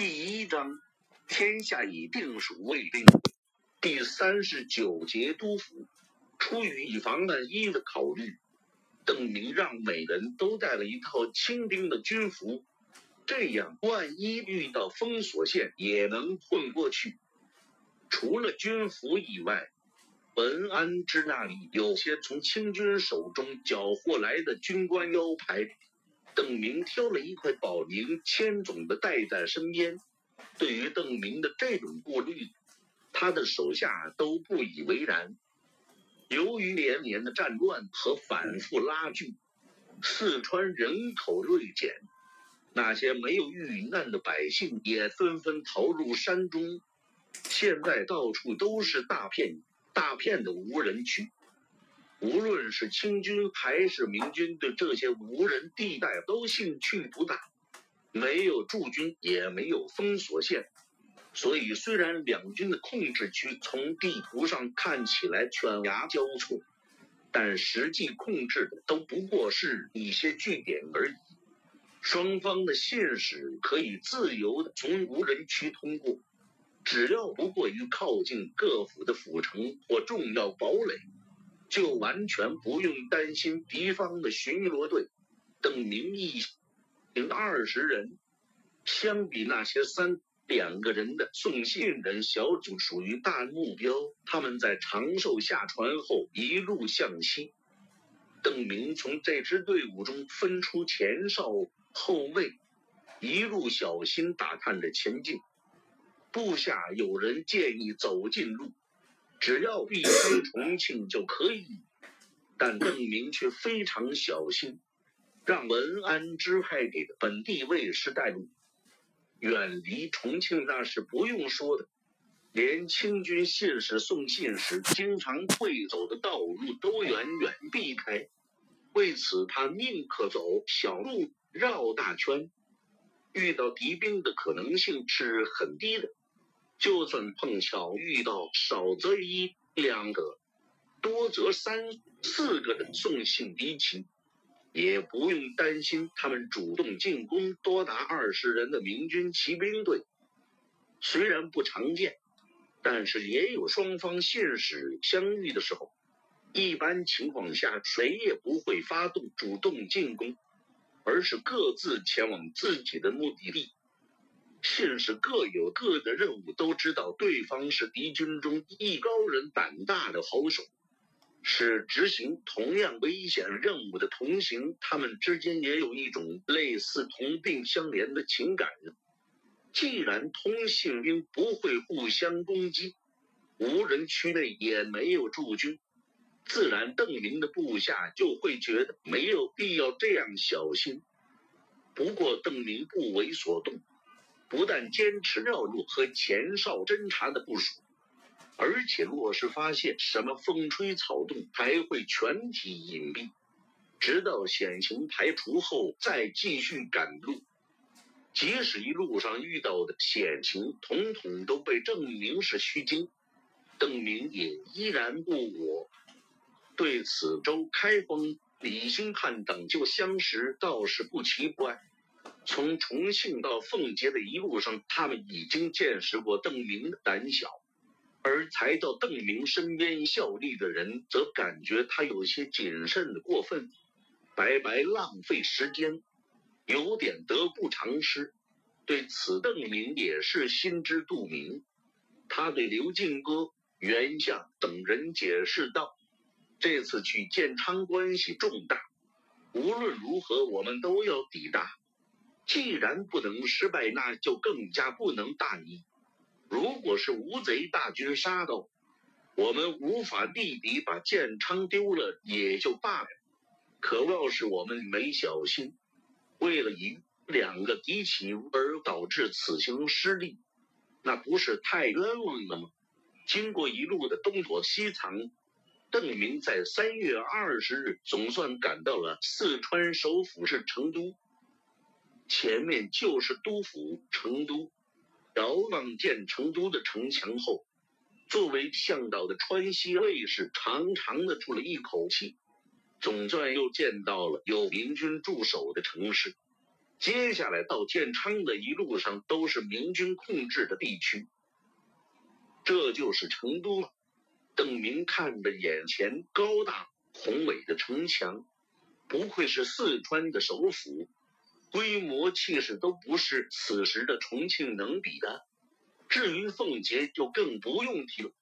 第一章，天下已定属未定。第三十九节，督府出于以防万一的考虑，邓明让每人都带了一套清兵的军服，这样万一遇到封锁线也能混过去。除了军服以外，文安之那里有些从清军手中缴获来的军官腰牌。邓明挑了一块宝宁千种的带在身边。对于邓明的这种顾虑，他的手下都不以为然。由于连年的战乱和反复拉锯，四川人口锐减，那些没有遇难的百姓也纷纷逃入山中。现在到处都是大片大片的无人区。无论是清军还是明军，对这些无人地带都兴趣不大，没有驻军，也没有封锁线，所以虽然两军的控制区从地图上看起来犬牙交错，但实际控制的都不过是一些据点而已。双方的信使可以自由的从无人区通过，只要不过于靠近各府的府城或重要堡垒。就完全不用担心敌方的巡逻队。邓明一行二十人，相比那些三两个人的送信人小组，属于大目标。他们在长寿下船后，一路向西。邓明从这支队伍中分出前哨、后卫，一路小心打探着前进。部下有人建议走近路。只要避开重庆就可以，但邓明却非常小心，让文安支派给的本地卫士带路。远离重庆那是不用说的，连清军信使送信时经常会走的道路都远远避开。为此，他宁可走小路，绕大圈。遇到敌兵的可能性是很低的。就算碰巧遇到少则一两个，多则三四个的送信敌情，也不用担心他们主动进攻多达二十人的明军骑兵队。虽然不常见，但是也有双方信使相遇的时候。一般情况下，谁也不会发动主动进攻，而是各自前往自己的目的地。信使各有各的任务，都知道对方是敌军中艺高人胆大的好手，是执行同样危险任务的同行，他们之间也有一种类似同病相怜的情感。既然通信兵不会互相攻击，无人区内也没有驻军，自然邓明的部下就会觉得没有必要这样小心。不过邓明不为所动。不但坚持绕路和前哨侦察的部署，而且若是发现什么风吹草动，还会全体隐蔽，直到险情排除后再继续赶路。即使一路上遇到的险情统统都被证明是虚惊，邓明也依然不我。对此，周开封、李兴汉等就相识，倒是不奇怪。从重庆到奉节的一路上，他们已经见识过邓明的胆小，而才到邓明身边效力的人则感觉他有些谨慎的过分，白白浪费时间，有点得不偿失。对此，邓明也是心知肚明。他对刘进哥、袁相等人解释道：“这次去建昌关系重大，无论如何，我们都要抵达。”既然不能失败，那就更加不能大意。如果是吴贼大军杀到，我们无法力敌，把建昌丢了也就罢了。可要是我们没小心，为了一两个敌起而导致此行失利，那不是太冤枉了吗？经过一路的东躲西藏，邓明在三月二十日总算赶到了四川首府是成都。前面就是都府成都，遥望见成都的城墙后，作为向导的川西卫士长长的出了一口气，总算又见到了有明军驻守的城市。接下来到建昌的一路上都是明军控制的地区，这就是成都了。邓明看着眼前高大宏伟的城墙，不愧是四川的首府，规模气势都不是此时的重庆能比的。至于奉节，就更不用提了。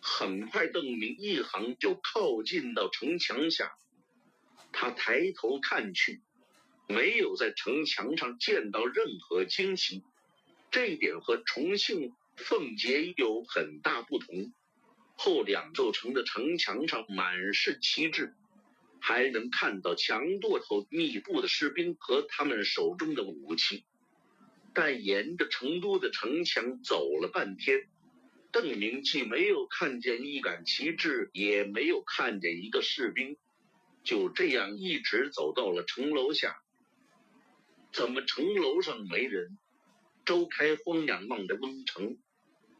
很快，邓明一行就靠近到城墙下，他抬头看去，没有在城墙上见到任何旌旗，这一点和重庆、奉节有很大不同。后两座城的城墙上满是旗帜，还能看到墙垛头密布的士兵和他们手中的武器。但沿着成都的城墙走了半天，邓明既没有看见一杆旗帜，也没有看见一个士兵，就这样一直走到了城楼下。怎么城楼上没人？周开荒仰望着瓮城，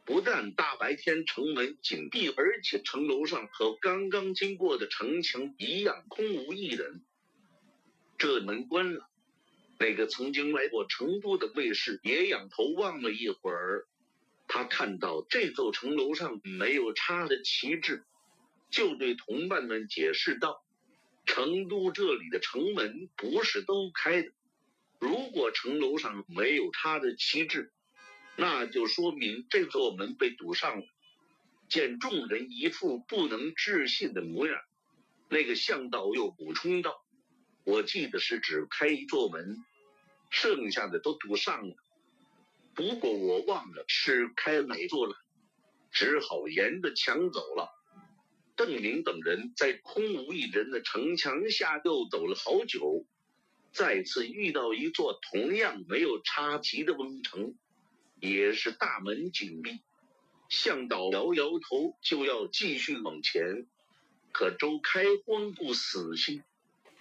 不但大白天城门紧闭，而且城楼上和刚刚经过的城墙一样空无一人。这门关了。那个曾经来过成都的卫士也仰头望了一会儿，他看到这座城楼上没有插的旗帜，就对同伴们解释道：“成都这里的城门不是都开的，如果城楼上没有插的旗帜，那就说明这座门被堵上了。”见众人一副不能置信的模样，那个向导又补充道：“我记得是只开一座门。”剩下的都堵上了，不过我忘了是开哪座了，只好沿着墙走了。邓明等人在空无一人的城墙下又走了好久，再次遇到一座同样没有插旗的瓮城，也是大门紧闭。向导摇摇头，就要继续往前，可周开荒不死心。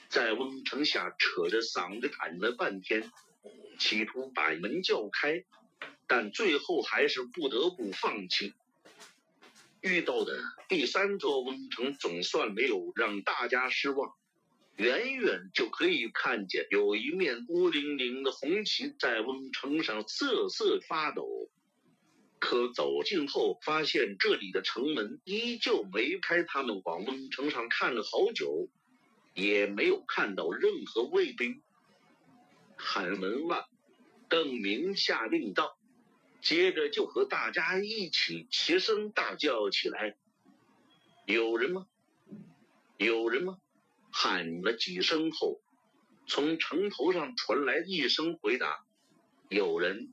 在瓮城下扯着嗓子喊了半天，企图把门叫开，但最后还是不得不放弃。遇到的第三座瓮城总算没有让大家失望，远远就可以看见有一面孤零零的红旗在翁城上瑟瑟发抖。可走近后，发现这里的城门依旧没开。他们往翁城上看了好久。也没有看到任何卫兵。喊门外，邓明下令道，接着就和大家一起齐声大叫起来：“有人吗？有人吗？”喊了几声后，从城头上传来一声回答：“有人。”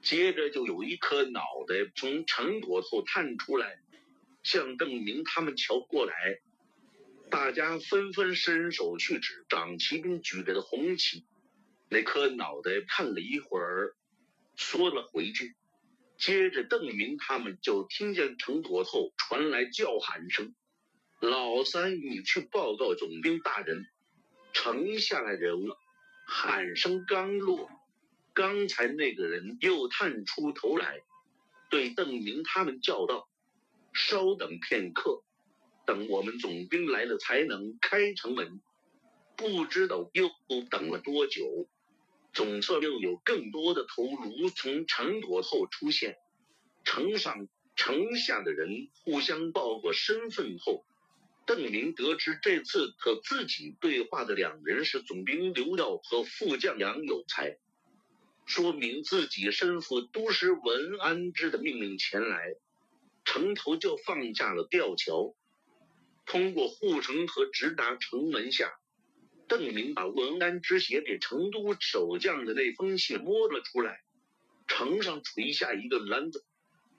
接着就有一颗脑袋从城垛后探出来，向邓明他们瞧过来。大家纷纷伸手去指长骑兵举着的红旗，那颗脑袋看了一会儿，缩了回去。接着邓明他们就听见城垛后传来叫喊声：“老三，你去报告总兵大人，城下来人了。”喊声刚落，刚才那个人又探出头来，对邓明他们叫道：“稍等片刻。”等我们总兵来了才能开城门，不知道又等了多久，总算又有更多的头颅从城垛后出现。城上城下的人互相报过身份后，邓明得知这次和自己对话的两人是总兵刘耀和副将杨有才，说明自己身负都师文安之的命令前来，城头就放下了吊桥。通过护城河直达城门下，邓明把文安之写给成都守将的那封信摸了出来，城上垂下一个篮子，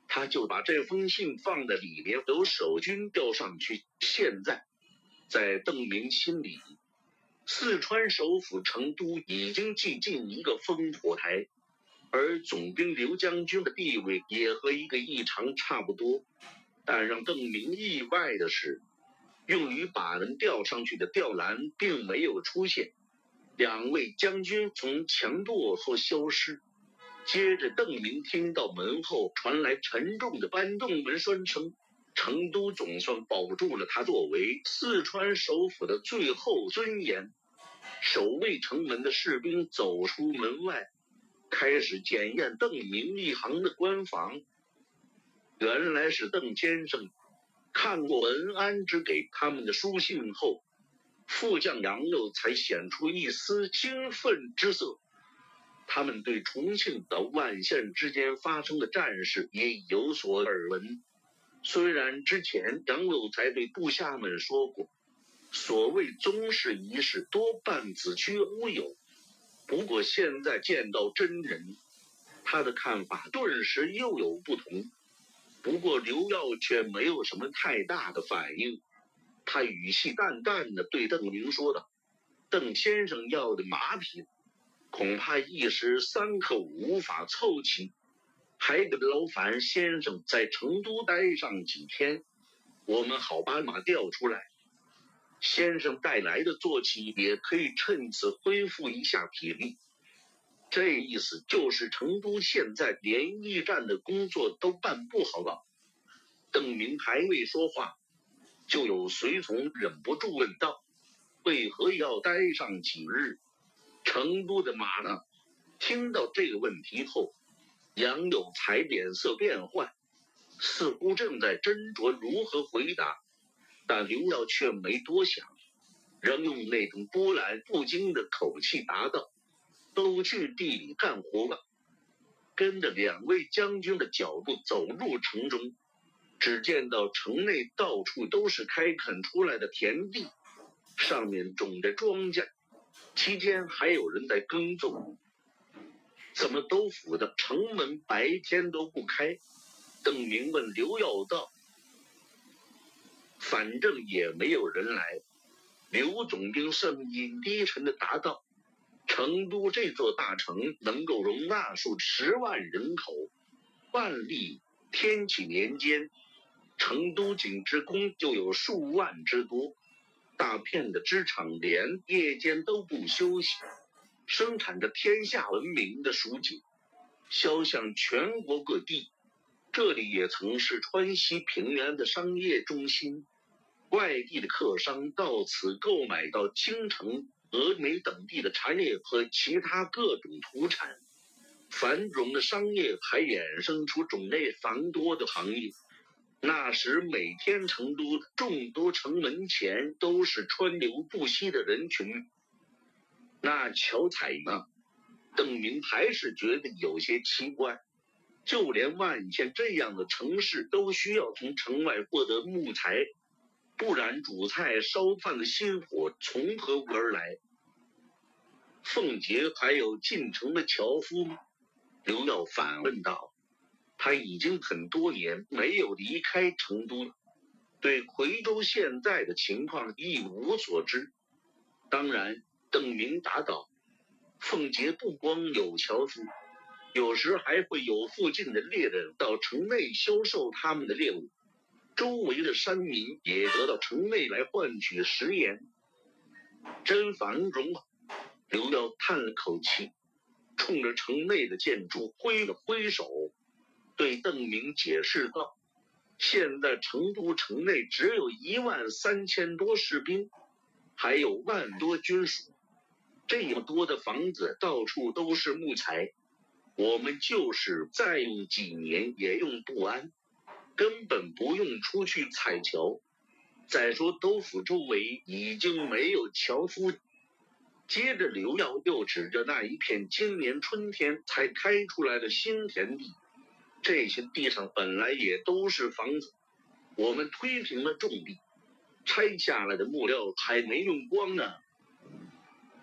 他就把这封信放在里面，由守军吊上去。现在，在邓明心里，四川首府成都已经寂进一个烽火台，而总兵刘将军的地位也和一个异常差不多。但让邓明意外的是。用于把人吊上去的吊篮并没有出现，两位将军从墙垛后消失。接着，邓明听到门后传来沉重的搬动门栓声。成都总算保住了他作为四川首府的最后尊严。守卫城门的士兵走出门外，开始检验邓明一行的官房。原来是邓先生看过文安之给他们的书信后，副将杨佑才显出一丝兴奋之色。他们对重庆的万县之间发生的战事也有所耳闻。虽然之前杨有才对部下们说过，所谓宗室仪式多半子虚乌有，不过现在见到真人，他的看法顿时又有不同。不过刘耀却没有什么太大的反应，他语气淡淡的对邓明说道：“邓先生要的马匹，恐怕一时三刻无法凑齐，还得劳烦先生在成都待上几天，我们好把马调出来。先生带来的坐骑也可以趁此恢复一下体力。”这意思就是成都现在连驿站的工作都办不好了。邓明还未说话，就有随从忍不住问道：“为何要待上几日？成都的马呢？”听到这个问题后，杨有才脸色变幻，似乎正在斟酌如何回答，但刘耀却没多想，仍用那种波澜不惊的口气答道。都去地里干活了。跟着两位将军的脚步走入城中，只见到城内到处都是开垦出来的田地，上面种着庄稼，期间还有人在耕种。怎么都府的城门白天都不开？邓明问刘耀道。反正也没有人来。刘总兵声音低沉的答道。成都这座大城能够容纳数十万人口。万历天启年间，成都仅职工就有数万之多，大片的织厂连夜间都不休息，生产着天下闻名的蜀锦，销向全国各地。这里也曾是川西平原的商业中心，外地的客商到此购买到京城。峨眉等地的茶叶和其他各种土产，繁荣的商业还衍生出种类繁多的行业。那时每天成都众多城门前都是川流不息的人群。那巧彩呢？邓明还是觉得有些奇怪。就连万县这样的城市都需要从城外获得木材。不然煮菜烧饭的心火从何而来？凤杰还有进城的樵夫吗？刘耀反问道。他已经很多年没有离开成都了，对夔州现在的情况一无所知。当然，邓明答道：凤杰不光有樵夫，有时还会有附近的猎人到城内销售他们的猎物。周围的山民也得到城内来换取食盐，真繁荣啊！刘耀叹了口气，冲着城内的建筑挥了挥手，对邓明解释道：“现在成都城内只有一万三千多士兵，还有万多军属，这么多的房子，到处都是木材，我们就是再用几年也用不完。”根本不用出去采桥。再说，都府周围已经没有樵夫。接着，刘耀又指着那一片今年春天才开出来的新田地，这些地上本来也都是房子。我们推平了种地，拆下来的木料还没用光呢。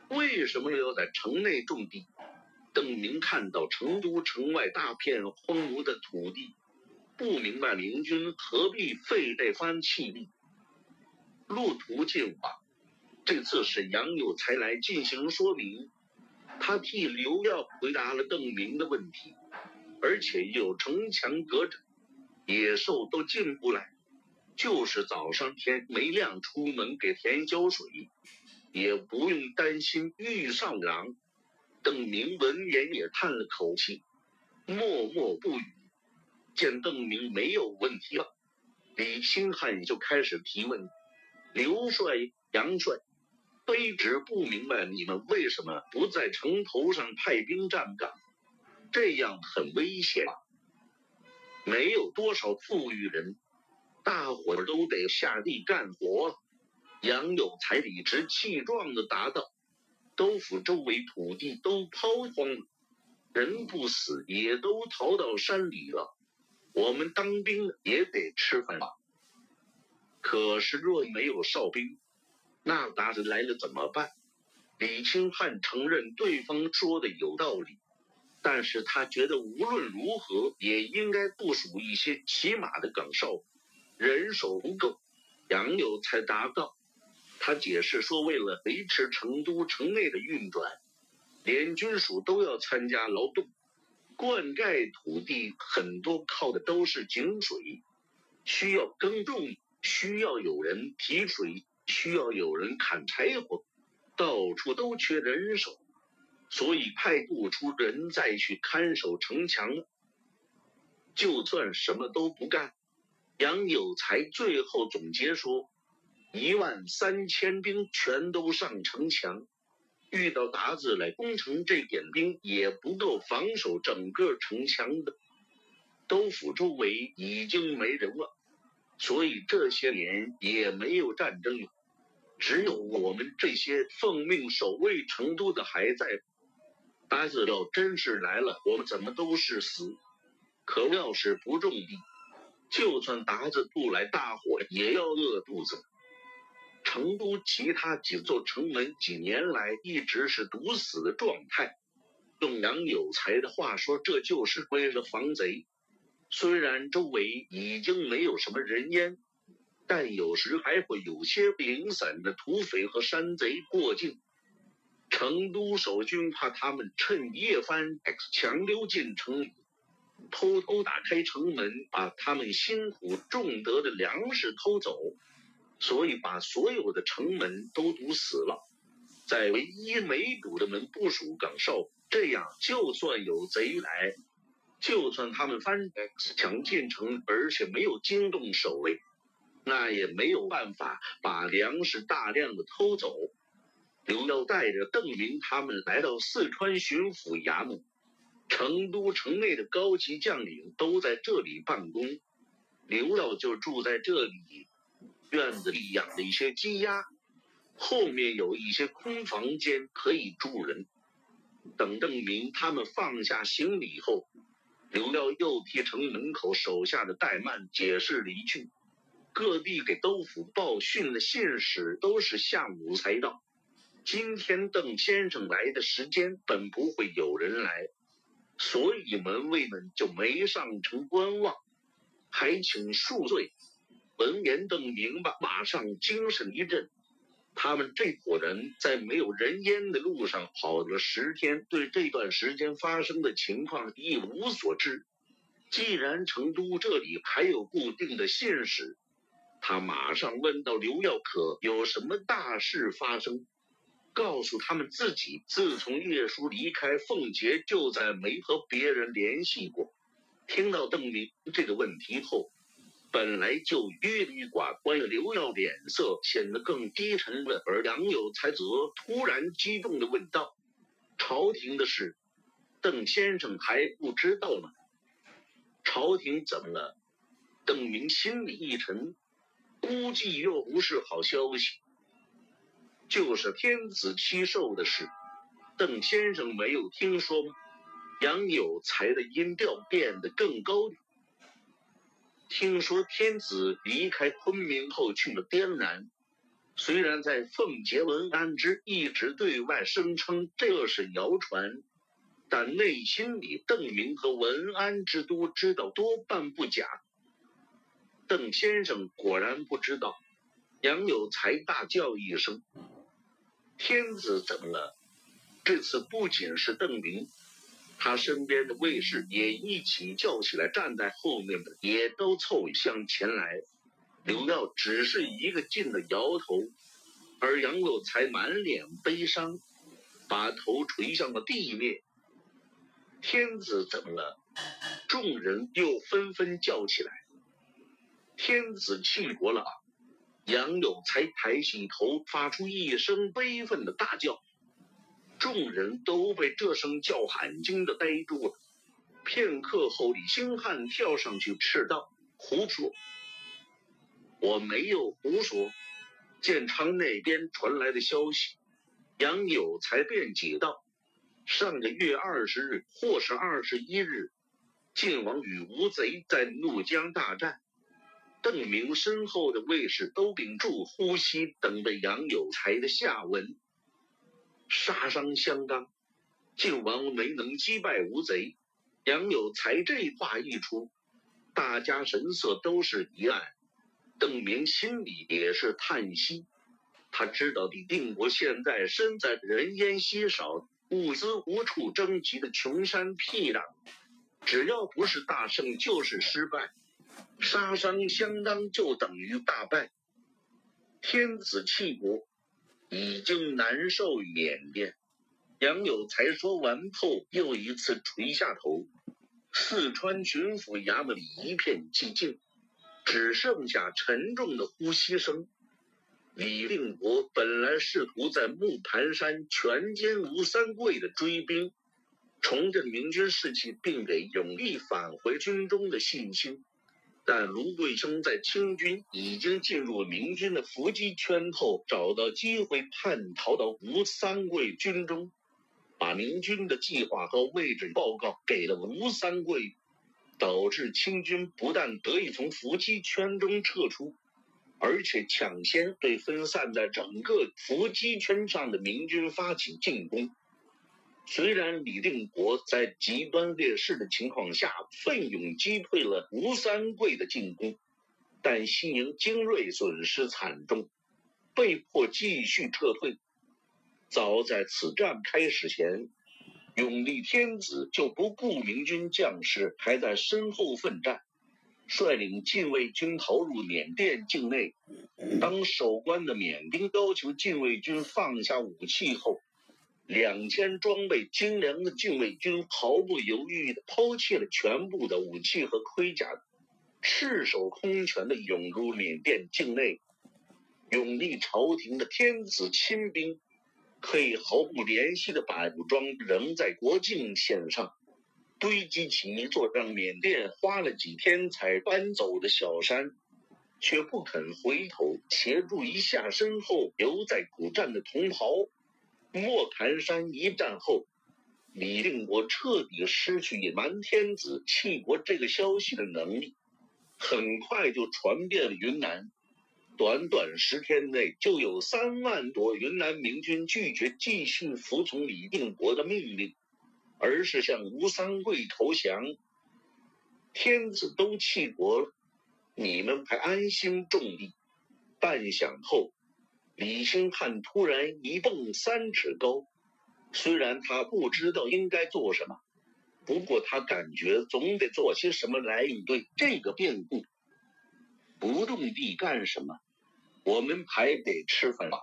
为什么要在城内种地？邓明看到成都城外大片荒芜的土地。不明白明军何必费这番气力？路途近化，这次是杨有才来进行说明。他替刘耀回答了邓明的问题，而且有城墙隔着，野兽都进不来。就是早上天没亮出门给田浇水，也不用担心遇上狼。邓明闻言也叹了口气，默默不语。见邓明没有问题了，李兴汉就开始提问：“刘帅、杨帅，卑职不明白你们为什么不在城头上派兵站岗，这样很危险。没有多少富裕人，大伙儿都得下地干活。杨有才理直气壮的答道：“都府周围土地都抛荒了，人不死也都逃到山里了。我们当兵也得吃饭吧？可是若没有哨兵，那鞑子来了怎么办？”李清汉承认对方说的有道理。但是他觉得无论如何也应该部署一些骑马的岗哨，人手不够。杨有才答到：“他解释说，为了维持成都城内的运转，连军属都要参加劳动。灌溉土地很多靠的都是井水，需要耕种，需要有人提水，需要有人砍柴火，到处都缺人手。”所以派不出人再去看守城墙了。就算什么都不干，杨有才最后总结说：一万三千兵全都上城墙，遇到鞑子来攻城，这点兵也不够防守整个城墙的。都府周围已经没人了，所以这些年也没有战争了，只有我们这些奉命守卫成都的还在。鞑子要真是来了，我们怎么都是死。可要是不种地，就算鞑子不来，大伙也要饿肚子。成都其他几座城门几年来一直是堵死的状态。用杨有才的话说，这就是为了防贼。虽然周围已经没有什么人烟，但有时还会有些零散的土匪和山贼过境。成都守军怕他们趁夜翻 X 墙溜进城，偷偷打开城门，把他们辛苦种得的粮食偷走，所以把所有的城门都堵死了，在唯一没堵的门部署岗哨，这样就算有贼来，就算他们翻墙进城，而且没有惊动守卫，那也没有办法把粮食大量的偷走。刘耀带着邓明他们来到四川巡抚衙门，成都城内的高级将领都在这里办公，刘耀就住在这里。院子里养了一些鸡鸭，后面有一些空房间可以住人。等邓明他们放下行李后，刘耀又替城门口手下的怠慢解释离去。各地给都府报讯的信使都是下午才到。今天邓先生来的时间本不会有人来，所以门卫们就没上城观望，还请恕罪。闻言，邓明白，马上精神一振。他们这伙人在没有人烟的路上跑了十天，对这段时间发生的情况一无所知。既然成都这里还有固定的信使，他马上问到刘耀可有什么大事发生？告诉他们自己自从叶叔离开凤杰，就再没和别人联系过。听到邓明这个问题后，本来就郁郁寡欢的刘耀脸色显得更低沉了，而杨有才则突然激动的问道：“朝廷的事，邓先生还不知道吗？朝廷怎么了？”邓明心里一沉，估计又不是好消息。就是天子七寿的事，邓先生没有听说吗？杨有才的音调变得更高。听说天子离开昆明后去了滇南，虽然在奉节文安之一直对外声称这是谣传，但内心里邓明和文安之都知道多半不假。邓先生果然不知道，杨有才大叫一声。天子怎么了？这次不仅是邓明，他身边的卫士也一起叫起来，站在后面的也都凑向前来。刘耀只是一个劲的摇头，而杨有才满脸悲伤，把头垂向了地面。天子怎么了？众人又纷纷叫起来。天子弃国了。杨有才抬起头，发出一声悲愤的大叫。众人都被这声叫喊惊得呆住了。片刻后，李兴汉跳上去斥道：“胡说！我没有胡说。”建昌那边传来的消息，杨有才辩解道：“上个月二十日或是二十一日，晋王与吴贼在怒江大战。”邓明身后的卫士都屏住呼吸，等着杨有才的下文。杀伤相当，靖王没能击败吴贼。杨有才这话一出，大家神色都是一暗。邓明心里也是叹息，他知道李定国现在身在人烟稀少、物资无处征集的穷山僻壤，只要不是大胜，就是失败；杀伤相当，就等于大败。天子弃国，已经难受缅甸。杨有才说完后，又一次垂下头。四川巡抚衙门里一片寂静。只剩下沉重的呼吸声。李定国本来试图在木盘山全歼吴三桂的追兵，重振明军士气，并给永历返回军中的信心。但卢桂生在清军已经进入明军的伏击圈后，找到机会叛逃到吴三桂军中，把明军的计划和位置报告给了吴三桂。导致清军不但得以从伏击圈中撤出，而且抢先对分散在整个伏击圈上的明军发起进攻。虽然李定国在极端劣势的情况下奋勇击退了吴三桂的进攻，但西营精锐损失惨重，被迫继续撤退。早在此战开始前。永历天子就不顾明军将士还在身后奋战，率领禁卫军逃入缅甸境内。当守关的缅兵要求禁卫军放下武器后，两千装备精良的禁卫军毫不犹豫地抛弃了全部的武器和盔甲，赤手空拳地涌入缅甸境内。永历朝廷的天子亲兵。可以毫不怜惜地把武装扔在国境线上，堆积起一座让缅甸花了几天才搬走的小山，却不肯回头协助一下身后留在古战的同袍。莫盘山一战后，李定国彻底失去隐瞒天子弃国这个消息的能力，很快就传遍了云南。短短十天内，就有三万多云南明军拒绝继续服从李定国的命令，而是向吴三桂投降。天子都弃国了，你们还安心种地？半晌后，李兴汉突然一蹦三尺高。虽然他不知道应该做什么，不过他感觉总得做些什么来应对这个变故。不种地干什么？我们还得吃饭吧？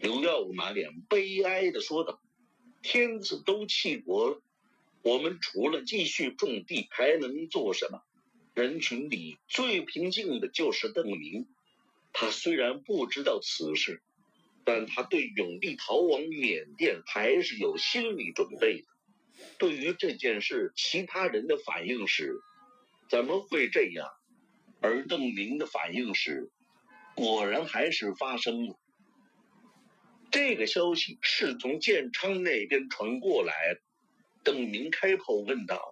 刘耀武满脸悲哀的说道：“天子都弃国了，我们除了继续种地，还能做什么？”人群里最平静的就是邓明，他虽然不知道此事，但他对永历逃往缅甸还是有心理准备的。对于这件事，其他人的反应是：“怎么会这样？”而邓明的反应是。果然还是发生了。这个消息是从建昌那边传过来。邓明开口问道：“